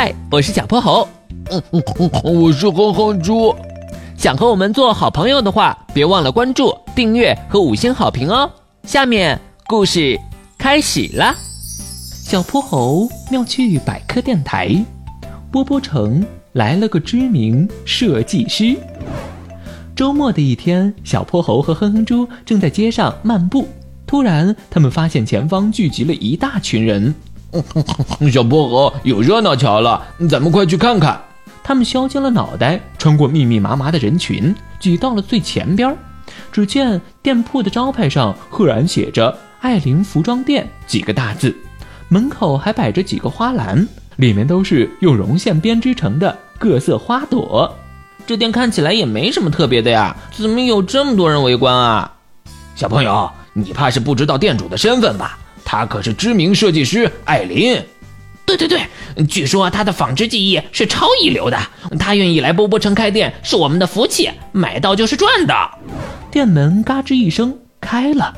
嗨，我是小泼猴。嗯嗯嗯，我是哼哼猪。想和我们做好朋友的话，别忘了关注、订阅和五星好评哦。下面故事开始了。小泼猴妙趣百科电台，波波城来了个知名设计师。周末的一天，小泼猴和哼哼猪正在街上漫步，突然他们发现前方聚集了一大群人。小泼猴有热闹瞧了，咱们快去看看。他们削尖了脑袋，穿过密密麻麻的人群，挤到了最前边。只见店铺的招牌上赫然写着“爱琳服装店”几个大字，门口还摆着几个花篮，里面都是用绒线编织成的各色花朵。这店看起来也没什么特别的呀，怎么有这么多人围观啊？小朋友，你怕是不知道店主的身份吧？他可是知名设计师艾琳。对对对，据说他的纺织技艺是超一流的。他愿意来波波城开店是我们的福气，买到就是赚的。店门嘎吱一声开了，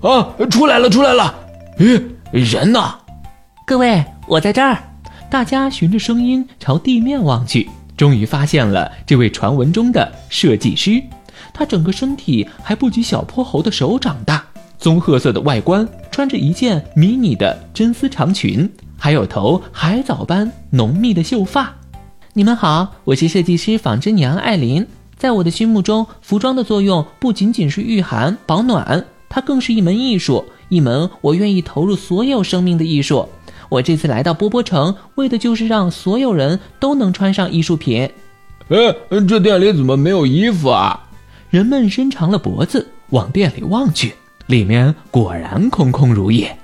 啊，出来了出来了！咦，人呢？各位，我在这儿。大家循着声音朝地面望去，终于发现了这位传闻中的设计师。他整个身体还不及小泼猴的手掌大。棕褐色的外观，穿着一件迷你的真丝长裙，还有头海藻般浓密的秀发。你们好，我是设计师纺织娘艾琳。在我的心目中，服装的作用不仅仅是御寒保暖，它更是一门艺术，一门我愿意投入所有生命的艺术。我这次来到波波城，为的就是让所有人都能穿上艺术品。哎，这店里怎么没有衣服啊？人们伸长了脖子往店里望去。里面果然空空如也，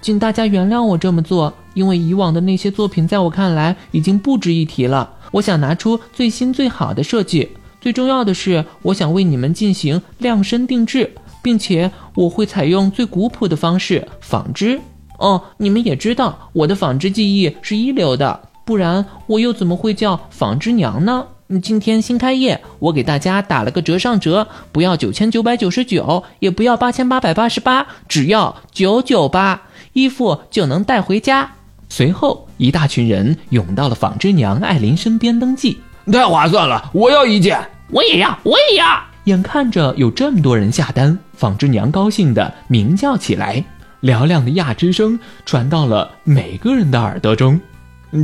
请大家原谅我这么做，因为以往的那些作品在我看来已经不值一提了。我想拿出最新最好的设计，最重要的是，我想为你们进行量身定制，并且我会采用最古朴的方式纺织。哦，你们也知道我的纺织技艺是一流的，不然我又怎么会叫纺织娘呢？今天新开业，我给大家打了个折上折，不要九千九百九十九，也不要八千八百八十八，只要九九八，衣服就能带回家。随后，一大群人涌到了纺织娘艾琳身边登记，太划算了，我要一件，我也要，我也要。眼看着有这么多人下单，纺织娘高兴的鸣叫起来，嘹亮的呀之声传到了每个人的耳朵中。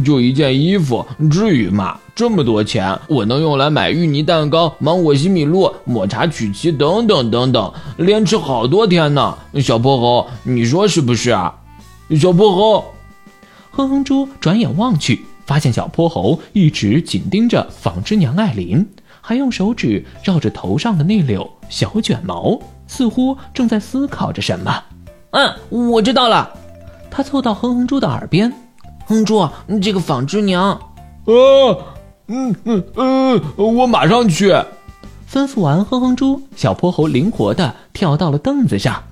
就一件衣服，至于吗？这么多钱，我能用来买芋泥蛋糕、芒果西米露、抹茶曲奇等等等等，连吃好多天呢。小泼猴，你说是不是啊？小泼猴，哼哼猪转眼望去，发现小泼猴一直紧盯着纺织娘艾琳，还用手指绕着头上的那绺小卷毛，似乎正在思考着什么。嗯，我知道了。他凑到哼哼猪的耳边。哼猪，这个纺织娘，啊，嗯嗯嗯，我马上去。吩咐完，哼哼猪，小泼猴灵活的跳到了凳子上。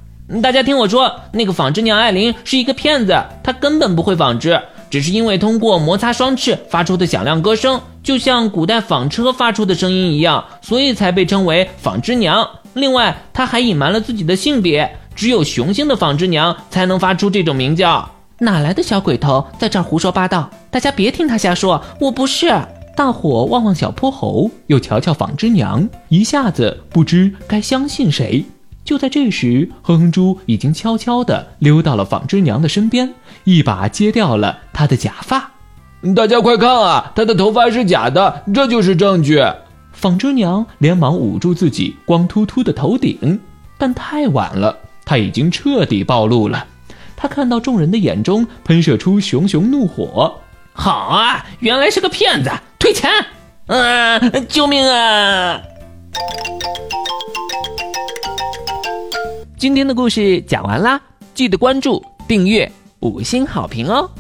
大家听我说，那个纺织娘艾琳是一个骗子，她根本不会纺织，只是因为通过摩擦双翅发出的响亮歌声，就像古代纺车发出的声音一样，所以才被称为纺织娘。另外，她还隐瞒了自己的性别，只有雄性的纺织娘才能发出这种鸣叫。哪来的小鬼头在这儿胡说八道？大家别听他瞎说，我不是。大伙望望小泼猴，又瞧瞧纺织娘，一下子不知该相信谁。就在这时，哼哼猪已经悄悄地溜到了纺织娘的身边，一把揭掉了她的假发。大家快看啊，她的头发是假的，这就是证据。纺织娘连忙捂住自己光秃秃的头顶，但太晚了，她已经彻底暴露了。他看到众人的眼中喷射出熊熊怒火，好啊，原来是个骗子，退钱！嗯，救命啊！今天的故事讲完啦，记得关注、订阅、五星好评哦。